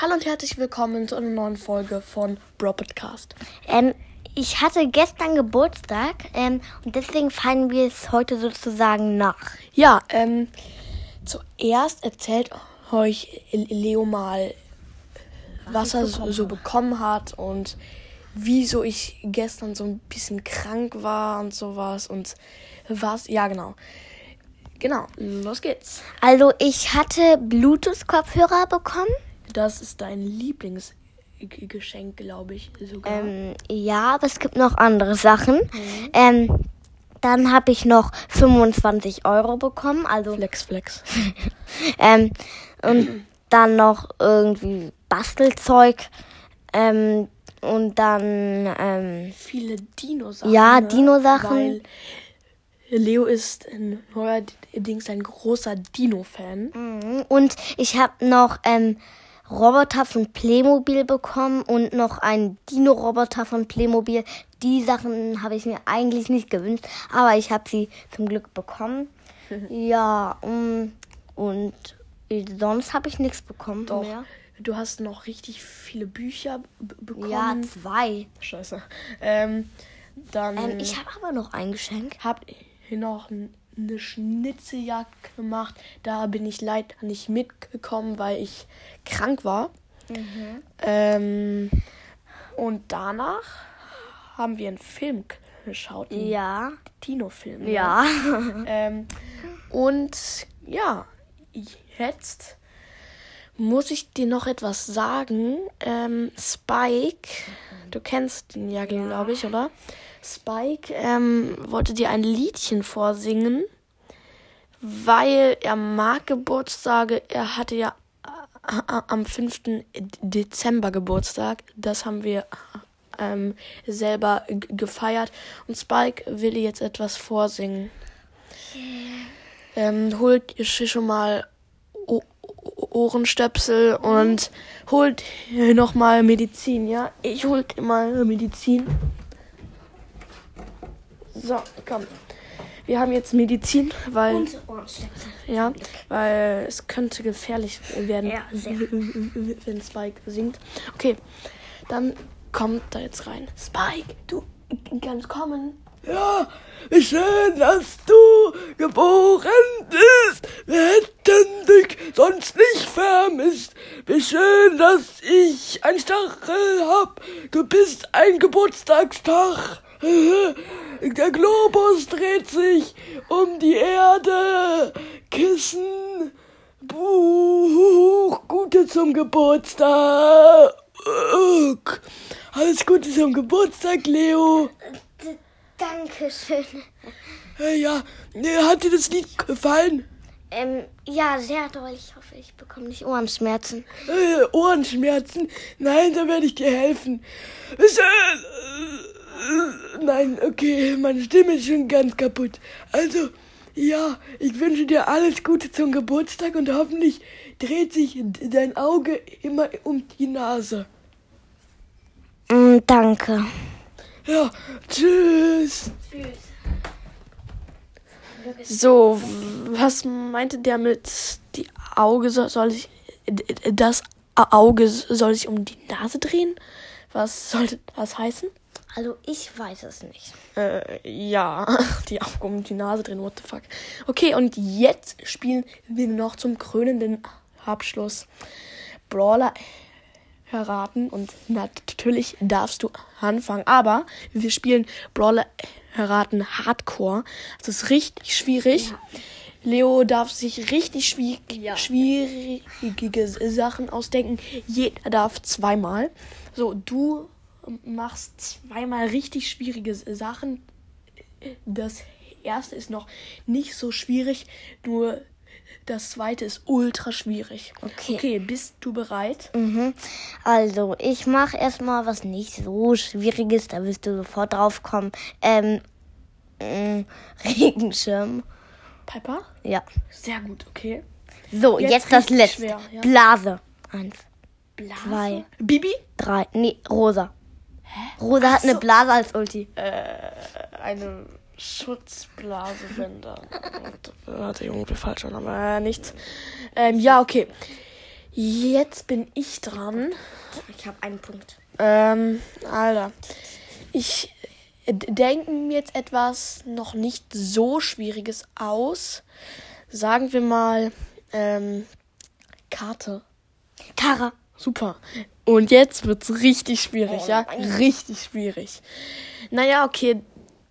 Hallo und herzlich willkommen zu einer neuen Folge von Bro Podcast. Ähm, ich hatte gestern Geburtstag ähm, und deswegen feiern wir es heute sozusagen nach. Ja, ähm, zuerst erzählt euch Leo mal, was, er so, so bekommen hat und wieso ich gestern so ein bisschen krank war und sowas und was. Ja, genau. Genau, los geht's. Also ich hatte Bluetooth-Kopfhörer bekommen. Das ist dein Lieblingsgeschenk, glaube ich sogar. Ähm, ja, aber es gibt noch andere Sachen. Ähm, dann habe ich noch 25 Euro bekommen. Also Flex, Flex. ähm, und dann noch irgendwie Bastelzeug. Ähm, und dann ähm, Viele Dino-Sachen. Ja, ne? Dino-Sachen. Leo ist neuerdings ein großer Dino-Fan. Mhm. Und ich habe noch ähm, Roboter von Playmobil bekommen und noch einen Dino-Roboter von Playmobil. Die Sachen habe ich mir eigentlich nicht gewünscht, aber ich habe sie zum Glück bekommen. ja, um, und sonst habe ich nichts bekommen Doch. mehr. Du hast noch richtig viele Bücher bekommen. Ja, zwei. Scheiße. Ähm, dann Ähm, ich habe aber noch ein Geschenk. habt ihr noch n- eine Schnitzeljagd gemacht. Da bin ich leider nicht mitgekommen, weil ich krank war. Ähm, und danach haben wir einen Film geschaut. einen Ja. Dino-Film. ne? Ja. Ähm, und ja, jetzt muss ich dir noch etwas sagen. Ähm, Spike, du kennst ihn ja, glaube ich, oder? Spike ähm, wollte dir ein Liedchen vorsingen, weil er mag Geburtstage. Er hatte ja äh, am 5. Dezember Geburtstag. Das haben wir ähm, selber gefeiert. Und Spike will dir jetzt etwas vorsingen. Ähm, holt ihr schon mal O- Ohrenstöpsel und holt noch mal Medizin, ja? Ich holt immer Medizin. So, komm. Wir haben jetzt Medizin, weil ja, weil es könnte gefährlich werden, Ja, sehr. wenn Spike singt. Okay, dann kommt da jetzt rein. Spike, du kannst kommen. Ja, wie schön, dass du geboren bist. Wir hätten dich sonst nicht vermisst. Wie schön, dass ich ein Stachel hab. Du bist ein Geburtstagstag. Der Globus dreht sich um die Erde. Kissen. Buch. Gute zum Geburtstag. Alles Gute zum Geburtstag, Leo. Dankeschön. Äh, Ja, äh, hat dir das Lied gefallen? Ähm, ja, sehr toll. Ich hoffe, ich bekomme nicht Ohrenschmerzen. Äh, Ohrenschmerzen? Nein, da werde ich dir helfen. Ist, äh, nein, okay, meine Stimme ist schon ganz kaputt. Also, ja, ich wünsche dir alles Gute zum Geburtstag und hoffentlich dreht sich dein Auge immer um die Nase. Mm, danke. Ja, tschüss. So, was meinte der mit die Auge soll, soll ich das Auge soll sich um die Nase drehen? Was sollte das heißen? Also, ich weiß es nicht. Äh, ja, die um die Nase drehen, what the fuck. Okay, und jetzt spielen wir noch zum krönenden Abschluss Brawler erraten und natürlich darfst du anfangen, aber wir spielen Brawler erraten Hardcore. Das ist richtig schwierig. Leo darf sich richtig schwierig, Ja. schwierige Sachen ausdenken. Jeder darf zweimal. So, du machst zweimal richtig schwierige Sachen. Das erste ist noch nicht so schwierig, nur das zweite ist ultra schwierig. Okay. Okay, bist du bereit? Mhm. Also, ich mache erstmal was nicht so Schwieriges, da wirst du sofort drauf kommen. Ähm, mm, Regenschirm. Piper? Ja. Sehr gut, okay. So, Jetzt jetzt, das letzte. schwer, ja. Blase. Eins, Blase? Zwei. Bibi? drei, nee, rosa. Rosa hat eine so. Blase als Ulti. Eine Schutzblase, wenn da. Warte, Junge, wir falsch an, aber äh, nichts. Ähm, ja, okay. Jetzt bin ich dran. Ich habe einen Punkt. Ähm, Alter. Ich denke mir jetzt etwas noch nicht so Schwieriges aus. Sagen wir mal, ähm, Karte. Kara. Super. Und jetzt wird's richtig schwierig, Oh ja? Richtig schwierig. Naja, okay,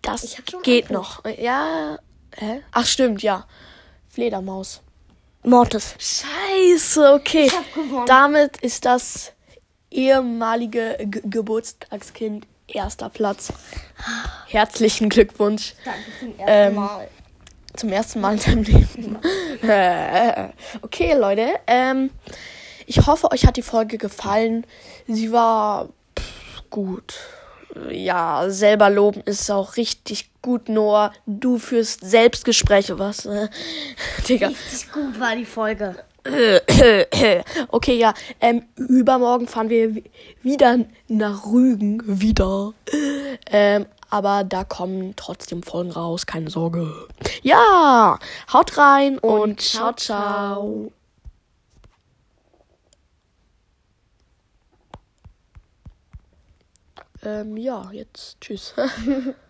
das geht noch. Ja. Hä? Ach, stimmt, ja. Fledermaus. Mortis. Scheiße, okay. Damit ist das ehemalige G Geburtstagskind erster Platz. Herzlichen Glückwunsch Danke zum ersten Ähm, Mal. zum ersten Mal in deinem Leben. Okay, Leute. Ähm, ich hoffe, euch hat die Folge gefallen. Sie war pff, gut. Ja, selber loben ist auch richtig gut, Noah. Du führst Selbstgespräche, was? Äh, Digga. Richtig gut war die Folge. Okay, ja. Ähm, übermorgen fahren wir wi- wieder nach Rügen. Wieder. Ähm, aber da kommen trotzdem Folgen raus. Keine Sorge. Ja. Haut rein und, ciao, ciao. Ähm, ja, jetzt tschüss.